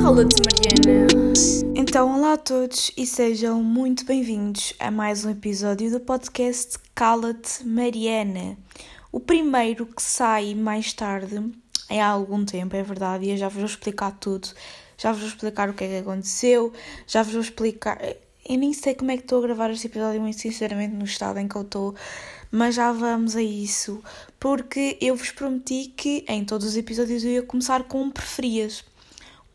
Cala-te, Mariana. Então, olá a todos e sejam muito bem-vindos a mais um episódio do podcast Cala-te, Mariana. O primeiro que sai mais tarde, é há algum tempo, é verdade, e eu já vos vou explicar tudo. Já vos vou explicar o que é que aconteceu, já vos vou explicar. Eu nem sei como é que estou a gravar este episódio, muito sinceramente, no estado em que eu estou, mas já vamos a isso, porque eu vos prometi que em todos os episódios eu ia começar com preferias.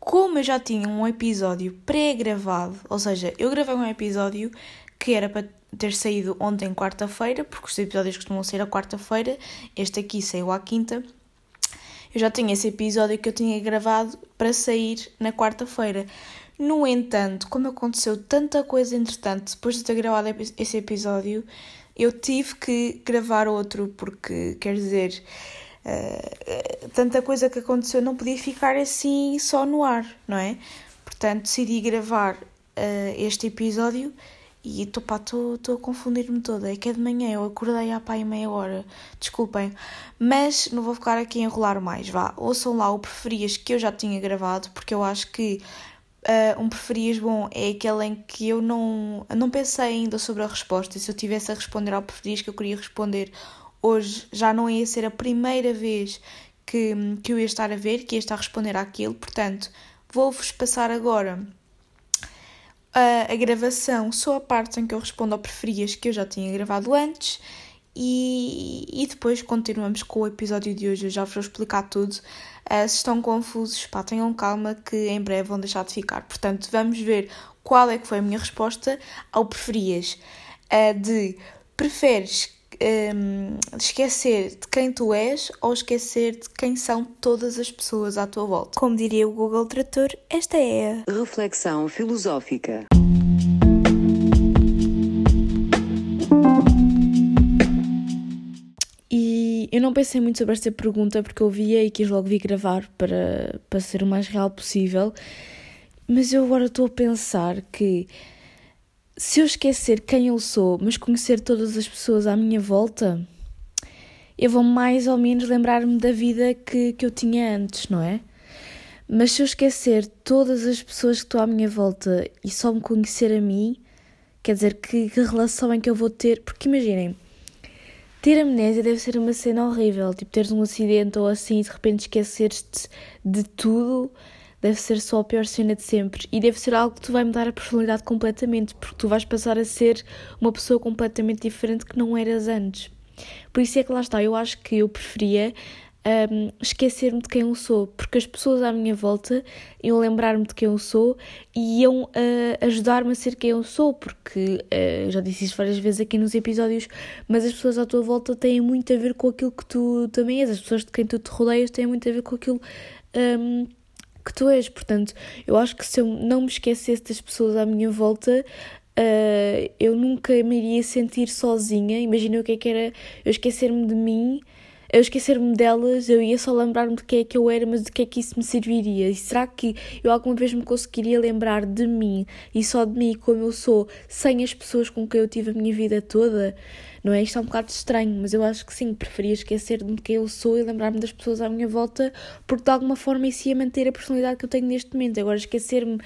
Como eu já tinha um episódio pré-gravado, ou seja, eu gravei um episódio que era para ter saído ontem, quarta-feira, porque os episódios costumam ser a quarta-feira, este aqui saiu à quinta. Eu já tinha esse episódio que eu tinha gravado para sair na quarta-feira. No entanto, como aconteceu tanta coisa entretanto, depois de ter gravado esse episódio, eu tive que gravar outro, porque, quer dizer, uh, tanta coisa que aconteceu não podia ficar assim só no ar, não é? Portanto, decidi gravar uh, este episódio e estou a confundir-me toda. É que é de manhã, eu acordei há pá em meia hora. Desculpem. Mas não vou ficar aqui a enrolar mais. Vá, ouçam lá o preferias que eu já tinha gravado, porque eu acho que uh, um preferias bom é aquele em que eu não, não pensei ainda sobre a resposta. Se eu tivesse a responder ao preferias que eu queria responder hoje, já não ia ser a primeira vez que, que eu ia estar a ver, que ia estar a responder àquilo. Portanto, vou-vos passar agora a, a gravação, só a parte em que eu respondo ao preferias que eu já tinha gravado antes. E, e depois continuamos com o episódio de hoje. Eu já vos vou explicar tudo. Uh, se estão confusos, pá, tenham calma que em breve vão deixar de ficar. Portanto, vamos ver qual é que foi a minha resposta ao preferias. Uh, de preferes um, esquecer de quem tu és ou esquecer de quem são todas as pessoas à tua volta. Como diria o Google Trator, esta é a reflexão filosófica. Não pensei muito sobre esta pergunta porque eu via e quis logo vir gravar para, para ser o mais real possível. Mas eu agora estou a pensar que se eu esquecer quem eu sou, mas conhecer todas as pessoas à minha volta, eu vou mais ou menos lembrar-me da vida que, que eu tinha antes, não é? Mas se eu esquecer todas as pessoas que estão à minha volta e só me conhecer a mim, quer dizer, que, que relação é que eu vou ter? Porque imaginem, ter amnésia deve ser uma cena horrível, tipo teres um acidente ou assim e de repente esqueceres-te de tudo deve ser só a pior cena de sempre e deve ser algo que tu vai mudar a personalidade completamente, porque tu vais passar a ser uma pessoa completamente diferente que não eras antes. Por isso é que lá está, eu acho que eu preferia um, esquecer-me de quem eu sou, porque as pessoas à minha volta iam lembrar-me de quem eu sou e iam uh, ajudar-me a ser quem eu sou, porque uh, já disse isso várias vezes aqui nos episódios, mas as pessoas à tua volta têm muito a ver com aquilo que tu também és, as pessoas de quem tu te rodeias têm muito a ver com aquilo. Um, que tu és. Portanto, eu acho que se eu não me esquecesse das pessoas à minha volta, uh, eu nunca me iria sentir sozinha. Imagina o que é que era eu esquecer-me de mim. Eu esquecer-me delas, eu ia só lembrar-me de quem é que eu era, mas de que é que isso me serviria? E será que eu alguma vez me conseguiria lembrar de mim e só de mim como eu sou, sem as pessoas com quem eu tive a minha vida toda? Não é? Isto é um bocado estranho, mas eu acho que sim, preferia esquecer-me de quem eu sou e lembrar-me das pessoas à minha volta, porque de alguma forma isso ia manter a personalidade que eu tenho neste momento. Agora, esquecer-me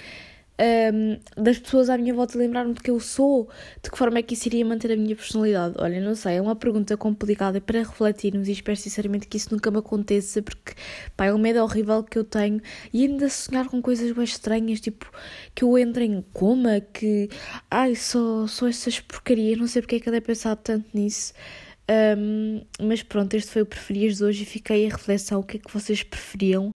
um, das pessoas à minha volta lembrar-me de que eu sou, de que forma é que isso iria manter a minha personalidade? Olha, não sei, é uma pergunta complicada para refletirmos e espero sinceramente que isso nunca me aconteça, porque pá, é um medo horrível que eu tenho e ainda sonhar com coisas bem estranhas, tipo que eu entre em coma, que ai, só, só essas porcarias, não sei porque é que eu dei pensado tanto nisso. Um, mas pronto, este foi o preferias de hoje e fiquei a reflexão o que é que vocês preferiam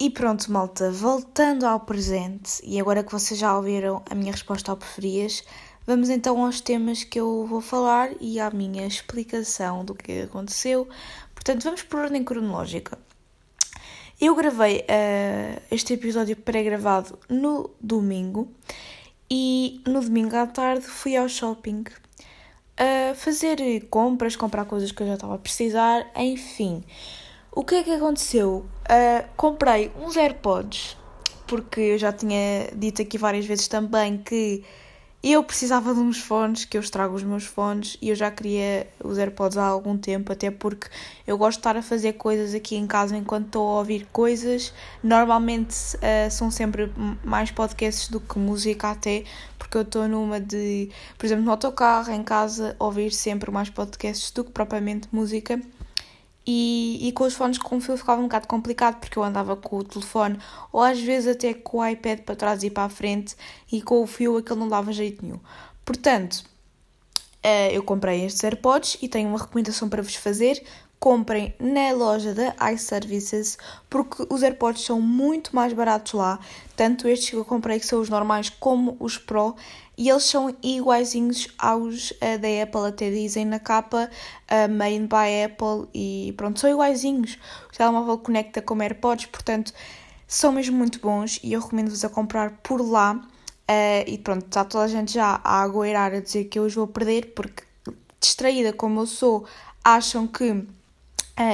e pronto, malta, voltando ao presente, e agora que vocês já ouviram a minha resposta ao preferias, vamos então aos temas que eu vou falar e à minha explicação do que aconteceu. Portanto, vamos por ordem cronológica. Eu gravei uh, este episódio pré-gravado no domingo e no domingo à tarde fui ao shopping uh, fazer compras, comprar coisas que eu já estava a precisar, enfim. O que é que aconteceu? Uh, comprei uns AirPods, porque eu já tinha dito aqui várias vezes também que eu precisava de uns fones, que eu estrago os meus fones e eu já queria os AirPods há algum tempo, até porque eu gosto de estar a fazer coisas aqui em casa enquanto estou a ouvir coisas. Normalmente uh, são sempre mais podcasts do que música, até porque eu estou numa de, por exemplo, no autocarro, em casa, ouvir sempre mais podcasts do que propriamente música. E, e com os fones com fio ficava um bocado complicado porque eu andava com o telefone ou às vezes até com o iPad para trás e para a frente e com o fio aquilo não dava jeito nenhum. Portanto, eh, eu comprei estes AirPods e tenho uma recomendação para vos fazer comprem na loja da iServices porque os AirPods são muito mais baratos lá, tanto estes que eu comprei que são os normais como os Pro e eles são iguaizinhos aos uh, da Apple, até dizem na capa uh, Made by Apple e pronto, são iguaizinhos. O telemóvel conecta com AirPods, portanto são mesmo muito bons e eu recomendo-vos a comprar por lá. Uh, e pronto, está toda a gente já a agoirar a dizer que eu os vou perder porque distraída como eu sou, acham que uh,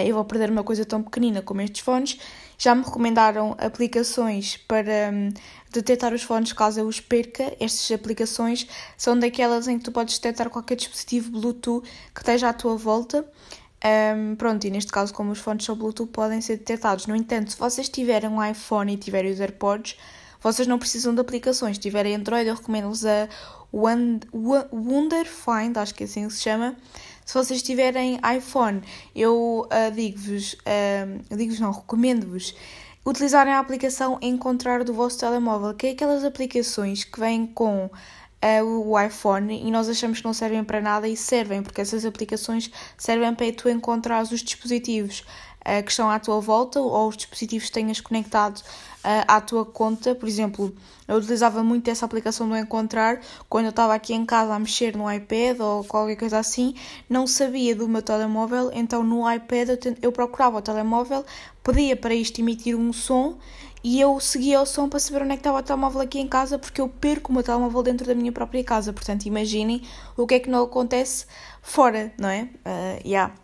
eu vou perder uma coisa tão pequenina como estes fones. Já me recomendaram aplicações para um, detectar os fones caso eu os perca. Estas aplicações são daquelas em que tu podes detectar qualquer dispositivo Bluetooth que esteja à tua volta. Um, pronto, e neste caso, como os fones são Bluetooth, podem ser detectados. No entanto, se vocês tiverem um iPhone e tiverem os AirPods, vocês não precisam de aplicações. Se tiverem Android, eu recomendo-vos a Wonder Find, acho que é assim que se chama se vocês tiverem iPhone, eu uh, digo-vos, uh, digo-vos não, recomendo-vos utilizarem a aplicação Encontrar do vosso telemóvel, que é aquelas aplicações que vêm com uh, o iPhone e nós achamos que não servem para nada e servem, porque essas aplicações servem para tu encontrar os dispositivos uh, que estão à tua volta ou os dispositivos que tenhas conectado uh, à tua conta. Por exemplo, eu utilizava muito essa aplicação do Encontrar quando eu estava aqui em casa a mexer no iPad ou qualquer coisa assim, não sabia do meu telemóvel, então no iPad eu, eu procurava o telemóvel, pedia para isto emitir um som e eu seguia o som para saber onde é que estava o telemóvel aqui em casa, porque eu perco o meu telemóvel dentro da minha própria casa. Portanto, imaginem o que é que não acontece fora, não é? Uh, yeah.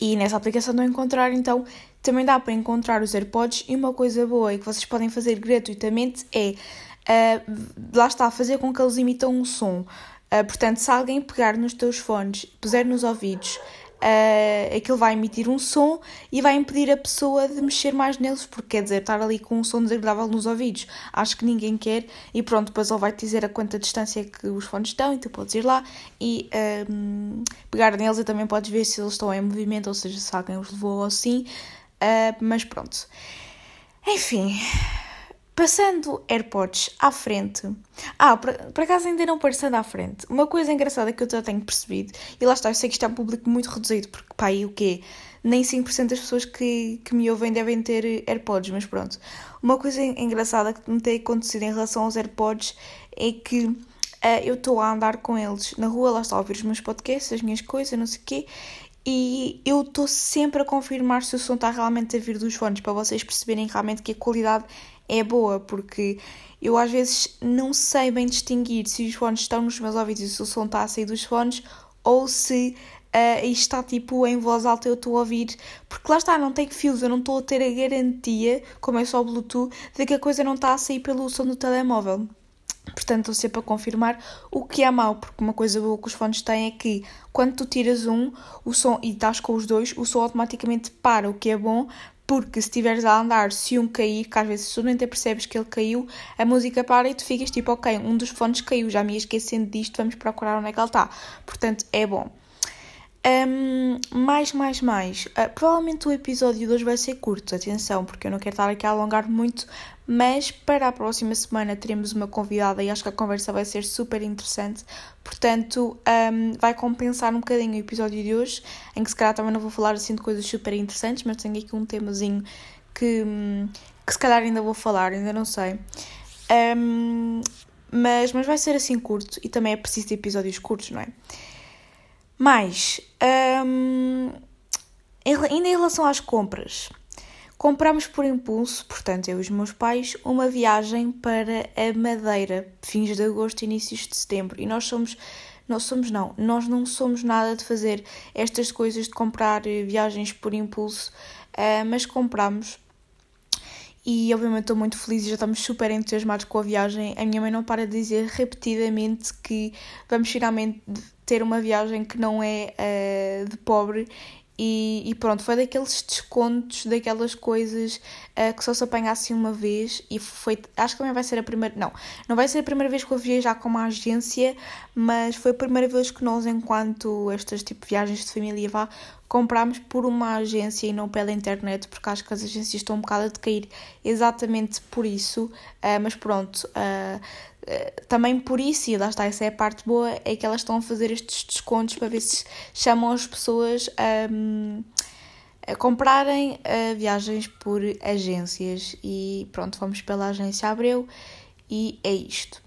E nessa aplicação do Encontrar, então, também dá para encontrar os AirPods e uma coisa boa e que vocês podem fazer gratuitamente é, uh, lá está, fazer com que eles imitam um som. Uh, portanto, se alguém pegar nos teus fones, puser nos ouvidos uh, aquilo vai emitir um som e vai impedir a pessoa de mexer mais neles, porque quer dizer, estar ali com um som desagradável nos ouvidos, acho que ninguém quer, e pronto, depois ele vai te dizer a quanta distância que os fones estão, e tu podes ir lá e ehm, pegar neles e também podes ver se eles estão em movimento, ou seja, se alguém os levou ou sim, uh, mas pronto. Enfim, Passando AirPods à frente. Ah, por, acaso ainda não passando à frente. Uma coisa engraçada que eu já tenho percebido, e lá está, eu sei que isto é um público muito reduzido, porque pá, e o quê? Nem 5% das pessoas que, que me ouvem devem ter AirPods, mas pronto. Uma coisa engraçada que me tem acontecido em relação aos AirPods é que uh, eu estou a andar com eles na rua, lá está a ouvir os meus podcasts, as minhas coisas, não sei o quê, e eu estou sempre a confirmar se o som está realmente a vir dos fones, para vocês perceberem realmente que a qualidade é boa, porque eu às vezes não sei bem distinguir se os fones estão nos meus ouvidos e se o som está a sair dos fones ou se uh, está tipo em voz alta eu estou a ouvir, porque lá está, não tem fios, eu não estou a ter a garantia, como é só Bluetooth, de que a coisa não está a sair pelo som do telemóvel. Portanto, estou sempre a confirmar o que é mau, porque uma coisa boa que os fones têm é que quando tu tiras um o som e estás com os dois, o som automaticamente para, o que é bom, porque se estiveres a andar, se um cair, que às vezes tu nem te percebes que ele caiu, a música para e tu ficas tipo, ok, um dos fones caiu, já me ia esquecendo disto, vamos procurar onde é que ele está. Portanto, é bom. Um, mais, mais, mais. Uh, provavelmente o episódio de hoje vai ser curto, atenção, porque eu não quero estar aqui a alongar muito, mas para a próxima semana teremos uma convidada e acho que a conversa vai ser super interessante. Portanto, um, vai compensar um bocadinho o episódio de hoje, em que se calhar também não vou falar assim de coisas super interessantes, mas tenho aqui um temazinho que, que se calhar ainda vou falar, ainda não sei. Um, mas, mas vai ser assim curto e também é preciso de episódios curtos, não é? Mas, um, ainda em relação às compras, Compramos por impulso, portanto, eu e os meus pais, uma viagem para a Madeira, fins de agosto, inícios de setembro. E nós somos, nós somos não, nós não somos nada de fazer estas coisas de comprar eh, viagens por impulso, uh, mas compramos. e obviamente estou muito feliz e já estamos super entusiasmados com a viagem. A minha mãe não para de dizer repetidamente que vamos finalmente ter uma viagem que não é uh, de pobre e, e, pronto, foi daqueles descontos, daquelas coisas uh, que só se apanha assim uma vez e foi, acho que também vai ser a primeira, não, não vai ser a primeira vez que eu viajei já com uma agência, mas foi a primeira vez que nós, enquanto estas tipo viagens de família vá, comprámos por uma agência e não pela internet, porque acho que as agências estão um bocado a decair exatamente por isso, uh, mas pronto, uh, também por isso, e lá está, essa é a parte boa, é que elas estão a fazer estes descontos para ver se chamam as pessoas a, a comprarem uh, viagens por agências. E pronto, vamos pela agência Abreu e é isto.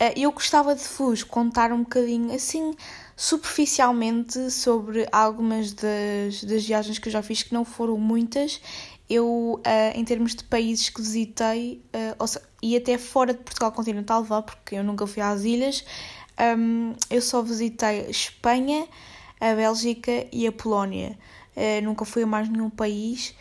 Uh, eu gostava de vos contar um bocadinho assim superficialmente sobre algumas das, das viagens que eu já fiz, que não foram muitas, eu, uh, em termos de países que visitei, uh, seja, e até fora de Portugal continental, vá, porque eu nunca fui às ilhas, um, eu só visitei Espanha, a Bélgica e a Polónia. Uh, nunca fui a mais nenhum país.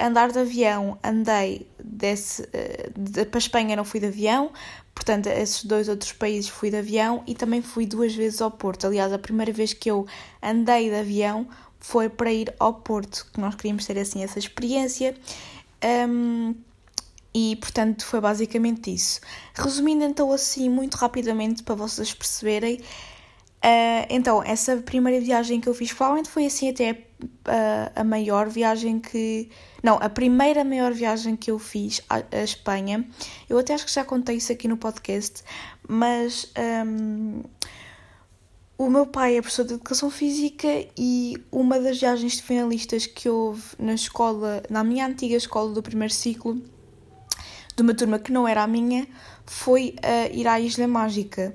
andar de avião, andei desse, de, para a Espanha não fui de avião, portanto, esses dois outros países fui de avião e também fui duas vezes ao Porto. Aliás, a primeira vez que eu andei de avião foi para ir ao Porto, que nós queríamos ter assim essa experiência. Um, e portanto foi basicamente isso. Resumindo então assim muito rapidamente para vocês perceberem, uh, então essa primeira viagem que eu fiz provavelmente foi assim até uh, a maior viagem que não a primeira maior viagem que eu fiz à, à Espanha. Eu até acho que já contei isso aqui no podcast, mas um, o meu pai é professor de Educação Física e uma das viagens de finalistas que houve na escola, na minha antiga escola do primeiro ciclo, de uma turma que não era a minha, foi uh, ir à Isla Mágica.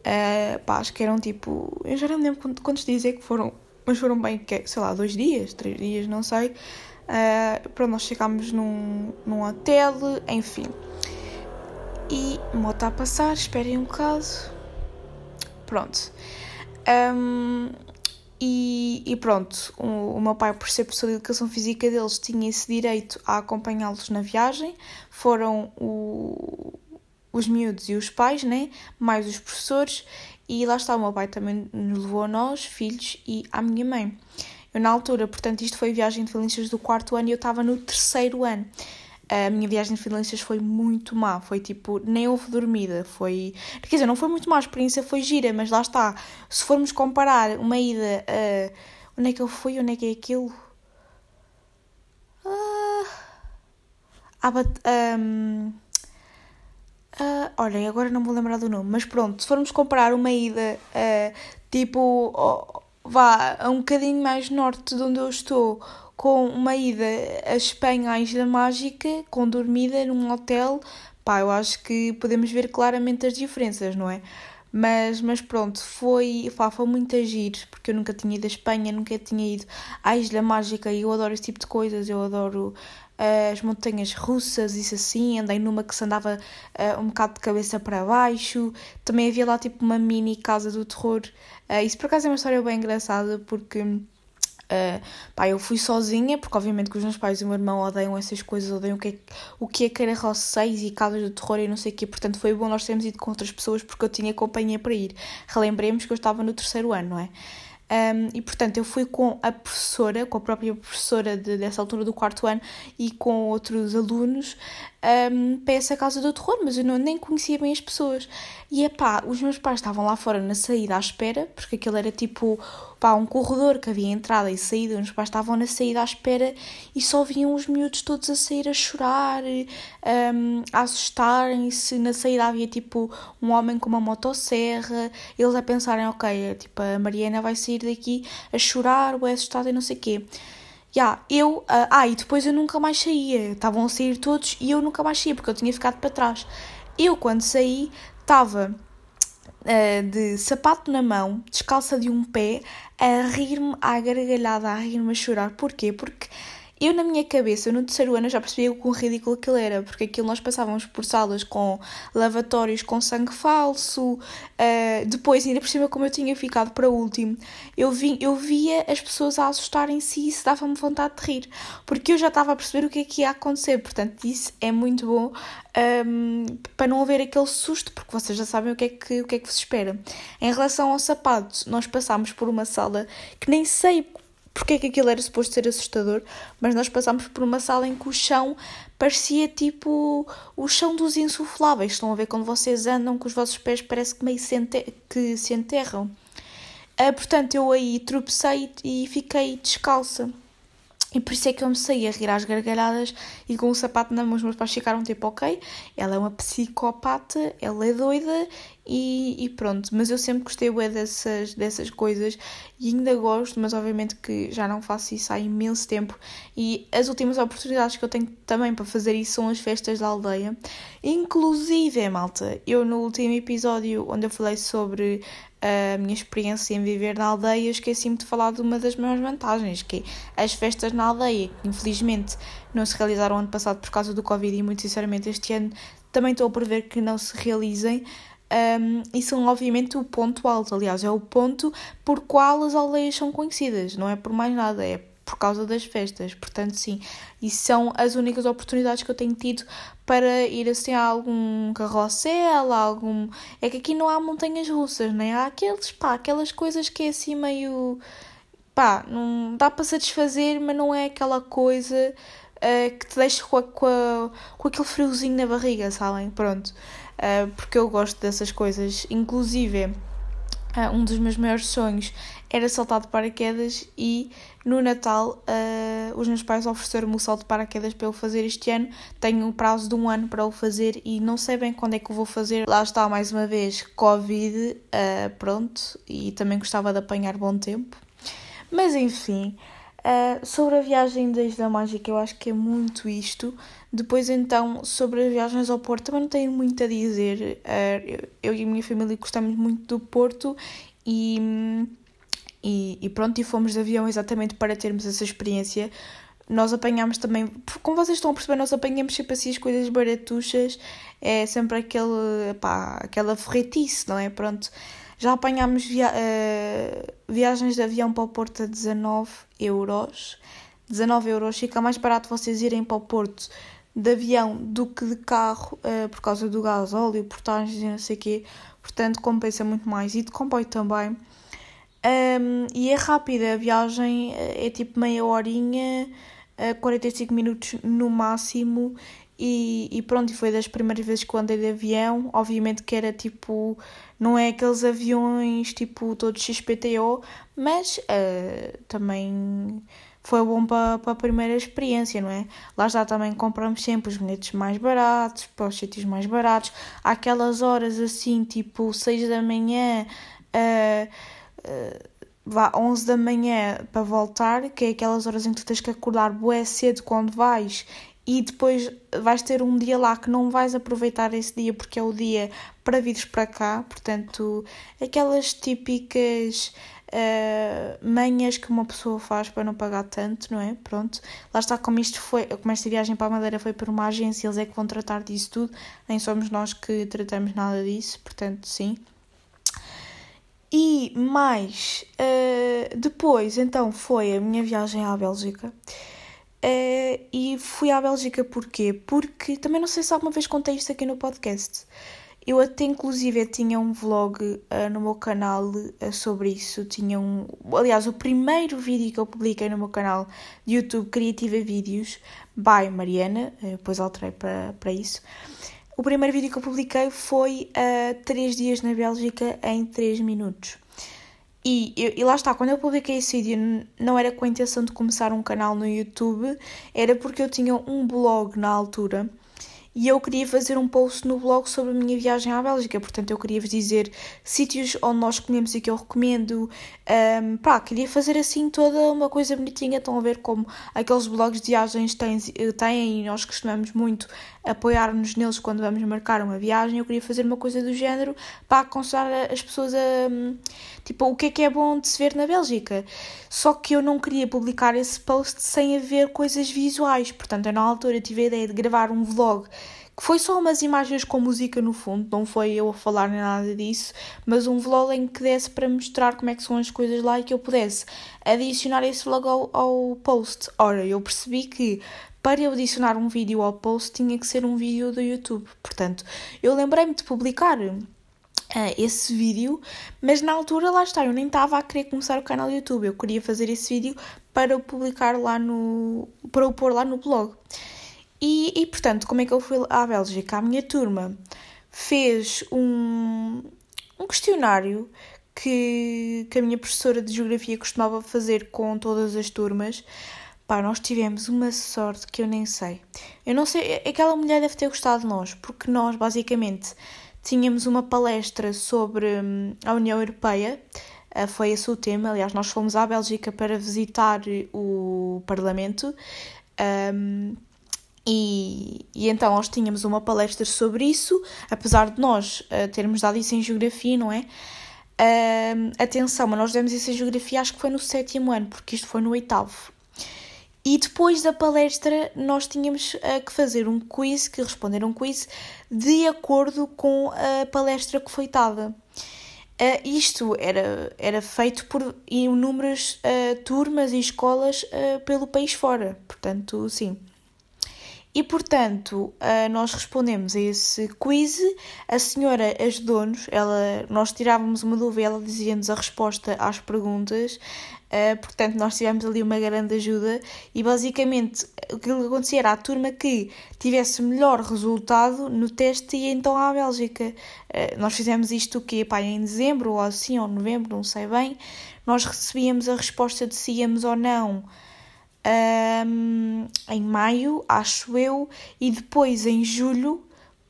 Uh, pá, acho que eram tipo. Eu já não me lembro quantos dias é que foram, mas foram bem, sei lá, dois dias, três dias, não sei. Uh, pronto, nós chegámos num, num hotel, enfim. E moto a passar, esperem um bocado. Pronto. Um, e, e, pronto, o, o, meu pai, por ser professor de educação física deles, tinha esse direito a acompanhá-los na viagem. Foram o, os miúdos e os pais, né? mais os professores, e lá está, o meu pai também nos levou a nós, filhos, e à minha mãe. Eu, na altura, portanto, isto foi viagem de Valências do quarto ano e eu estava no terceiro ano a minha viagem de Finlândia foi muito má. Foi tipo, nem houve dormida. Foi. Quer dizer, não foi muito má, a experiência foi gira, mas lá está. Se formos comparar uma ida a. Onde é que eu fui? Onde é que é aquilo? Uh, um, uh, olhem, agora não vou lembrar do nome, mas pronto, se formos comparar uma ida uh, tipo. Oh, vá a um bocadinho mais norte de onde eu estou com uma ida a Espanha à Isla Mágica, com dormida num hotel, pá, eu acho que podemos ver claramente as diferenças, não é? Mas, mas pronto, foi, pá, foi muito agir, porque eu nunca tinha ido à Espanha, nunca tinha ido à Isla Mágica e eu adoro esse tipo de coisas, eu adoro as montanhas russas, isso assim, andei numa que se andava uh, um bocado de cabeça para baixo, também havia lá tipo uma mini casa do terror, uh, isso por acaso é uma história bem engraçada, porque Uh, pá, eu fui sozinha, porque obviamente que os meus pais e o meu irmão odeiam essas coisas, odeiam o que é, o que é carroceiros e casas do terror e não sei o quê. Portanto, foi bom nós termos ido com outras pessoas porque eu tinha companhia para ir. Relembremos que eu estava no terceiro ano, não é? Um, e portanto eu fui com a professora, com a própria professora de, dessa altura do quarto ano e com outros alunos um, para essa casa do terror, mas eu não, nem conhecia bem as pessoas. E é pá, os meus pais estavam lá fora na saída à espera, porque aquilo era tipo pá, um corredor que havia entrada e saída. Os meus pais estavam na saída à espera e só viam os miúdos todos a sair a chorar, um, a assustarem-se. Na saída havia tipo um homem com uma motosserra, eles a pensarem, ok, tipo, a Mariana vai sair daqui a chorar ou é assustada e não sei o quê. Yeah, eu, uh, ah, e depois eu nunca mais saía. Estavam a sair todos e eu nunca mais saía porque eu tinha ficado para trás. Eu, quando saí, estava uh, de sapato na mão, descalça de um pé, a rir-me à gargalhada, a rir-me a chorar. Porquê? Porque Eu, na minha cabeça, no terceiro ano, já percebi o quão ridículo aquilo era, porque aquilo nós passávamos por salas com lavatórios com sangue falso, uh, depois, ainda por cima, como eu tinha ficado para último, eu, vi, eu via as pessoas a assustarem-se e isso dava-me vontade de rir, porque eu já estava a perceber o que é que ia acontecer, portanto, isso é muito bom um, para não haver aquele susto, porque vocês já sabem o que, é que, o que é que vos espera. Em relação ao sapato, nós passámos por uma sala que nem sei porque é que aquilo era suposto ser assustador, mas nós passámos por uma sala em que o chão parecia tipo o chão dos insufláveis. Estão a ver quando vocês andam com os vossos pés parece que meio se, que se enterram. Uh, portanto, eu aí tropecei e fiquei descalça. E por isso é que eu me saí a rir às gargalhadas e com o sapato na mão os meus pais ficaram tipo, ok, ela é uma psicopata, ela é doida e, e pronto. Mas eu sempre gostei bué dessas, dessas coisas e ainda gosto, mas obviamente que já não faço isso há imenso tempo. E as últimas oportunidades que eu tenho também para fazer isso são as festas da aldeia. Inclusive, malta, eu no último episódio onde eu falei sobre a minha experiência em viver na aldeia, esqueci-me de falar de uma das maiores vantagens, que é as festas na aldeia, infelizmente não se realizaram ano passado por causa do Covid e muito sinceramente este ano também estou a prever que não se realizem. Um, e são obviamente o ponto alto, aliás, é o ponto por qual as aldeias são conhecidas, não é por mais nada, é por causa das festas. Portanto, sim, e são as únicas oportunidades que eu tenho tido para ir assim a algum carrossel, algum. É que aqui não há montanhas russas, né? Há aqueles, pá, aquelas coisas que é assim meio. pá, não dá para satisfazer, mas não é aquela coisa uh, que te deixa com, a, com, a, com aquele friozinho na barriga, sabem? Pronto. Uh, porque eu gosto dessas coisas. Inclusive, uh, um dos meus maiores sonhos era saltar de paraquedas e no Natal uh, os meus pais ofereceram-me o salto de paraquedas para eu fazer este ano. Tenho um prazo de um ano para o fazer e não sei bem quando é que eu vou fazer. Lá está mais uma vez Covid, uh, pronto, e também gostava de apanhar bom tempo. Mas enfim, uh, sobre a viagem da Isla Mágica, eu acho que é muito isto. Depois, então, sobre as viagens ao Porto, também não tenho muito a dizer. eu e a minha família gostamos muito do Porto e. E, e pronto, e fomos de avião exatamente para termos essa experiência. Nós apanhámos também, como vocês estão a perceber, nós apanhamos sempre assim as coisas baratuchas, é sempre aquele, pá, aquela ferretice, não é? Pronto, já apanhámos via uh, viagens de avião para o Porto a 19 euros. 19 euros, fica mais barato vocês irem para o Porto de avião do que de carro uh, por causa do gás, óleo, portagens e não sei o quê. Portanto, compensa muito mais. E de comboio também. Um, e é rápida, a viagem eh, é tipo meia horinha, 45 eh, minutos no máximo. E, e pronto, foi das primeiras vezes que eu andei de avião. Obviamente que era tipo, não é aqueles aviões tipo todos XPTO, mas uh, também foi bom para, para a primeira experiência, não é? Lá está também compramos sempre os bilhetes mais baratos, para os sítios mais baratos. Aquelas horas assim, tipo 6 da manhã. Uh, vá 11 da manhã para voltar, que é aquelas horas em que tu tens que acordar bué cedo quando vais e depois vais ter um dia lá que não vais aproveitar esse dia porque é o dia para vires para cá, portanto, aquelas típicas uh, manhas que uma pessoa faz para não pagar tanto, não é? Pronto, lá está como isto foi, como esta viagem para a Madeira foi por uma agência, eles é que vão tratar disso tudo, nem somos nós que tratamos nada disso, portanto, sim. E mais, uh, depois então foi a minha viagem à Bélgica. Uh, e fui à Bélgica porquê? Porque também não sei se alguma vez contei isto aqui no podcast. Eu até inclusive tinha um vlog uh, no meu canal uh, sobre isso. Tinha um. Aliás, o primeiro vídeo que eu publiquei no meu canal de YouTube, Criativa Vídeos, by Mariana, depois alterei para, para isso. O primeiro vídeo que eu publiquei foi uh, 3 dias na Bélgica em 3 minutos. E, e, lá está, quando eu publiquei esse vídeo, não era com a intenção de começar um canal no YouTube, era porque eu tinha um blog na altura e eu queria fazer um post no blog sobre a minha viagem à Bélgica. Portanto, eu queria vos dizer sítios onde nós comemos e que eu recomendo. Um, pá, queria fazer assim toda uma coisa bonitinha. Estão a ver como aqueles blogs de viagens têm, têm e nós costumamos muito apoiar-nos neles quando vamos marcar uma viagem. Eu queria fazer uma coisa do género para aconselhar as pessoas a. Tipo, o que é que é bom de se ver na Bélgica. Só que eu não queria publicar esse post sem haver coisas visuais. Portanto, eu na altura tive a ideia de gravar um vlog que foi só umas imagens com música no fundo, não foi eu a falar nem nada disso, mas um vlog em que desse para mostrar como é que são as coisas lá e que eu pudesse adicionar esse vlog ao, ao post. Ora, eu percebi que para eu adicionar um vídeo ao post tinha que ser um vídeo do YouTube. Portanto, eu lembrei-me de publicar Uh, esse vídeo, mas na altura lá está, eu nem estava a querer começar o canal do YouTube, eu queria fazer esse vídeo para o publicar lá no. para o pôr lá no blog. E, e portanto, como é que eu fui à Bélgica? A minha turma fez um, um questionário que, que a minha professora de Geografia costumava fazer com todas as turmas. Pá, nós tivemos uma sorte que eu nem sei. Eu não sei, aquela mulher deve ter gostado de nós, porque nós basicamente tínhamos uma palestra sobre hum, a União Europeia, uh, foi esse o tema. Aliás, nós fomos à Bélgica para visitar o Parlamento. Um, e, e, então nós tínhamos uma palestra sobre isso, apesar de nós uh, termos dado isso em geografia, não é? Uh, atenção, mas nós demos isso em geografia acho que foi no sétimo ano, porque isto foi no oitavo. E depois da palestra, nós tínhamos uh, que fazer um quiz, que responder um quiz de acordo com a palestra que foi dada. Uh, isto era, era feito por inúmeras uh, turmas e escolas pelo país fora, portanto, sim. E, portanto, nós respondemos a esse quiz, a senhora ajudou-nos, ela, nós tirávamos uma dúvida, ela dizia-nos a resposta às perguntas, Uh, portanto, nós tivemos ali uma grande ajuda e basicamente o que acontecia era a turma que tivesse melhor resultado no teste e então à Bélgica. Uh, nós fizemos isto o quê? Pá, em dezembro ou assim, ou novembro, não sei bem. Nós recebíamos a resposta de se íamos ou não um, em maio, acho eu, e depois em julho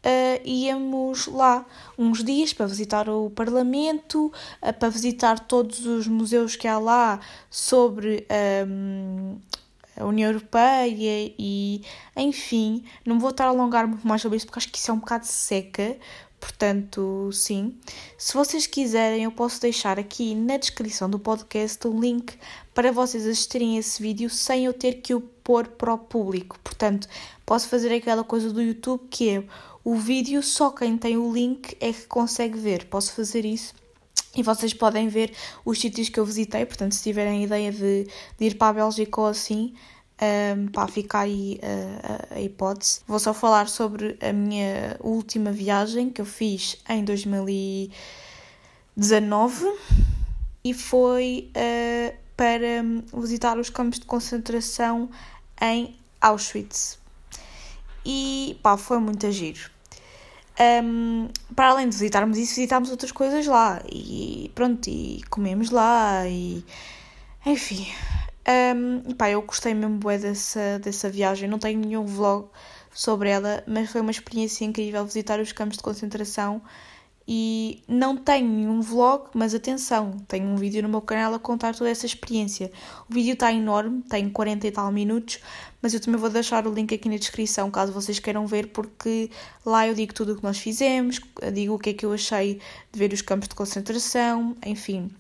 uh, íamos lá uns dias para visitar o Parlamento, uh, para visitar todos os museus que há lá sobre um, a União Europeia e, enfim, não vou estar a alongar muito mais sobre isso porque acho que isso é um bocado seca, Portanto, sim. Se vocês quiserem, eu posso deixar aqui na descrição do podcast um link para vocês assistirem esse vídeo sem eu ter que o pôr para o público. Portanto, posso fazer aquela coisa do YouTube que é o vídeo, só quem tem o link é que consegue ver. Posso fazer isso e vocês podem ver os sítios que eu visitei. Portanto, se tiverem ideia de, de ir para a Bélgica ou assim, um, pá, fica aí uh, a hipótese. Vou só falar sobre a minha última viagem que eu fiz em 2019 e foi uh, para visitar os campos de concentração em Auschwitz. E pá, foi muito giro. Um, para além de visitarmos isso, visitámos outras coisas lá e pronto, e comemos lá e enfim. Um, pá, eu gostei mesmo bué dessa, dessa viagem, não tenho nenhum vlog sobre ela, mas foi uma experiência incrível visitar os campos de concentração e não tenho nenhum vlog, mas atenção, tenho um vídeo no meu canal a contar toda essa experiência. O vídeo está enorme, tem 40 e tal minutos, mas eu também vou deixar o link aqui na descrição caso vocês queiram ver, porque lá eu digo tudo o que nós fizemos, digo o que é que eu achei de ver os campos de concentração, enfim.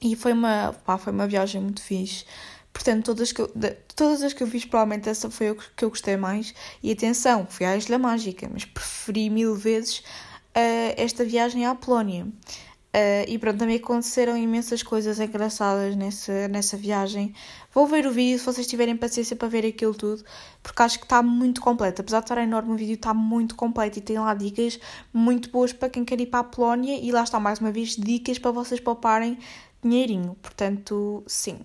E foi uma, pá, foi uma viagem muito fixe. Portanto, todas, que eu, de, todas as que eu fiz, provavelmente essa foi a que eu gostei mais. E atenção, fui à Isla Mágica, mas preferi mil vezes uh, esta viagem à Polónia. Uh, e pronto, também aconteceram imensas coisas engraçadas nessa, nessa viagem. Vou ver o vídeo se vocês tiverem paciência para ver aquilo tudo, porque acho que está muito completo. Apesar de estar enorme, o vídeo está muito completo e tem lá dicas muito boas para quem quer ir para a Polónia. E lá está mais uma vez dicas para vocês pouparem dinheirinho. Portanto, sim.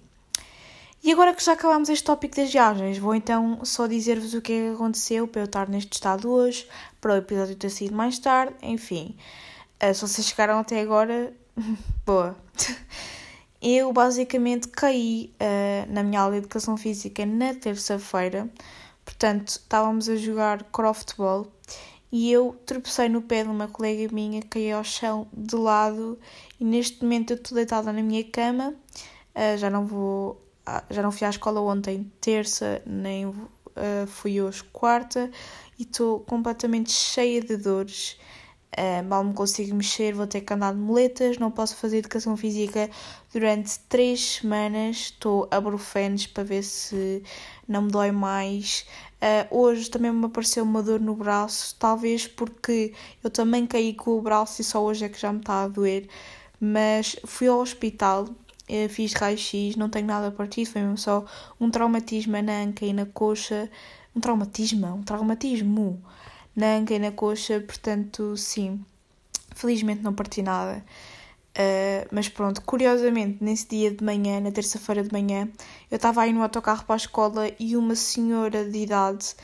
E agora que já acabamos este tópico das viagens, vou então só dizer-vos o que é que aconteceu para eu estar neste estado hoje, para o episódio ter sido mais tarde, enfim. Uh, se vocês chegaram até agora, boa. Eu basicamente caí uh, na minha aula de Educação Física na terça-feira, Portanto, estávamos a jogar croftball e eu tropecei no pé de uma colega minha, caí ao chão de lado e neste momento eu estou deitada na minha cama. Uh, já não vou, uh, já não fui à escola ontem, terça, nem uh, fui hoje, quarta, e estou completamente cheia de dores. Uh, mal me consigo mexer, vou ter que andar de moletas, não posso fazer educação física durante três semanas. Estou a brufenes para ver se não me dói mais. Uh, hoje também me apareceu uma dor no braço, talvez porque eu também caí com o braço e só hoje é que já me está a doer. Mas fui ao hospital, uh, fiz raio-x, não tenho nada partido, foi mesmo só um traumatismo na anca e na coxa. Um traumatismo? Um traumatismo na anca e na coxa, portanto, sim, felizmente não parti nada. Uh, mas pronto, curiosamente, nesse dia de manhã, na terça-feira de manhã, eu estava aí no autocarro para a escola e uma senhora de idade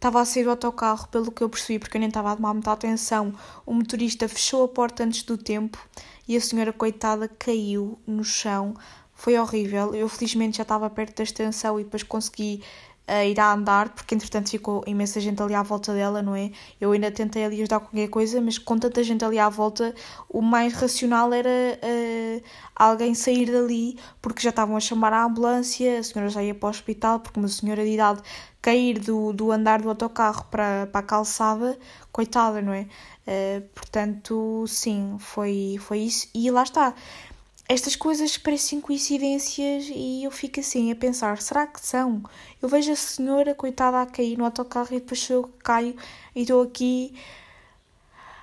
estava a sair do autocarro, pelo que eu percebi, porque eu nem estava a tomar muita atenção. O motorista fechou a porta antes do tempo e a senhora, coitada, caiu no chão. Foi horrível. Eu, felizmente, já estava perto da extensão e depois consegui a ir a andar, porque entretanto ficou imensa gente ali à volta dela, não é? Eu ainda tentei ali ajudar com qualquer coisa, mas com tanta gente ali à volta, o mais racional era uh, alguém sair dali, porque já estavam a chamar a ambulância, a senhora já ia para o hospital, porque uma senhora de idade cair do, do andar do autocarro para, para a calçada, coitada, não é? Uh, portanto, sim, foi, foi isso. E lá está estas coisas parecem coincidências e eu fico assim a pensar: será que são? Eu vejo a senhora coitada a cair no autocarro e depois eu caio e estou aqui.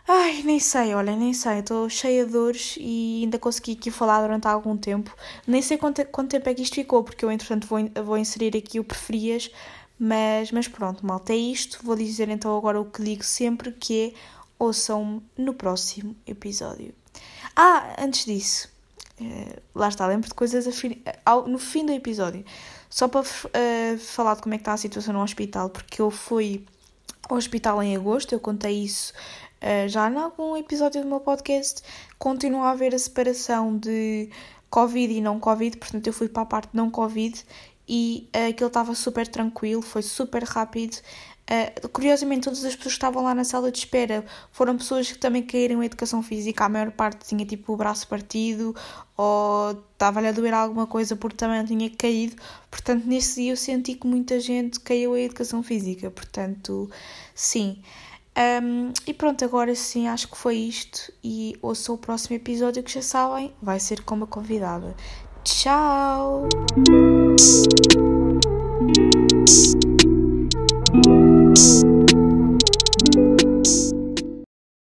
Ai, nem sei, olha, nem sei, estou cheia de dores e ainda consegui aqui falar durante algum tempo. Nem sei quanto, quanto tempo é que isto ficou, porque eu entretanto vou, vou inserir aqui o preferias, mas, mas pronto, malta, é isto. Vou dizer então agora o que digo sempre, que é ouçam-me no próximo episódio. Ah, antes disso, Uh, lá está, lembro de coisas ao, no fim do episódio. Só para uh, falar de como é que está a situação no hospital, porque eu fui ao hospital em agosto, eu contei isso uh, já em algum episódio do meu podcast. Continua a haver a separação de Covid e não Covid, portanto eu fui para a parte não Covid e aquilo estava super tranquilo, foi super rápido. Uh, curiosamente, todas as pessoas que estavam lá na sala de espera foram pessoas que também caíram em educação física. A maior parte tinha tipo o braço partido ou estava-lhe a doer alguma coisa porque também tinha caído. Portanto, nesse dia eu senti que muita gente caiu em educação física. Portanto, sim. Um, e pronto, agora sim, acho que foi isto. E ouçam o próximo episódio que já sabem, vai ser com uma convidada. Tchau! Thanks.